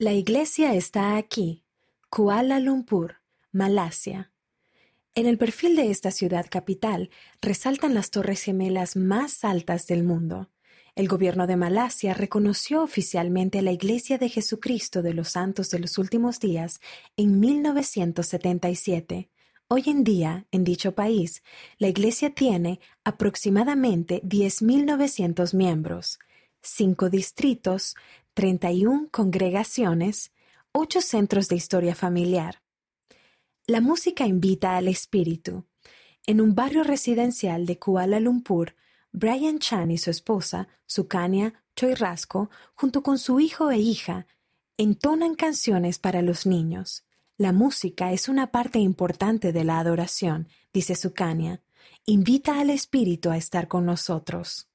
La iglesia está aquí, Kuala Lumpur, Malasia. En el perfil de esta ciudad capital resaltan las torres gemelas más altas del mundo. El gobierno de Malasia reconoció oficialmente la Iglesia de Jesucristo de los Santos de los Últimos Días en 1977. Hoy en día, en dicho país, la Iglesia tiene aproximadamente 10.900 miembros, cinco distritos, 31 congregaciones, ocho centros de historia familiar. La música invita al espíritu. En un barrio residencial de Kuala Lumpur, Brian Chan y su esposa, Sukanya Choirasco, junto con su hijo e hija, entonan canciones para los niños. La música es una parte importante de la adoración, dice Sukanya. Invita al espíritu a estar con nosotros.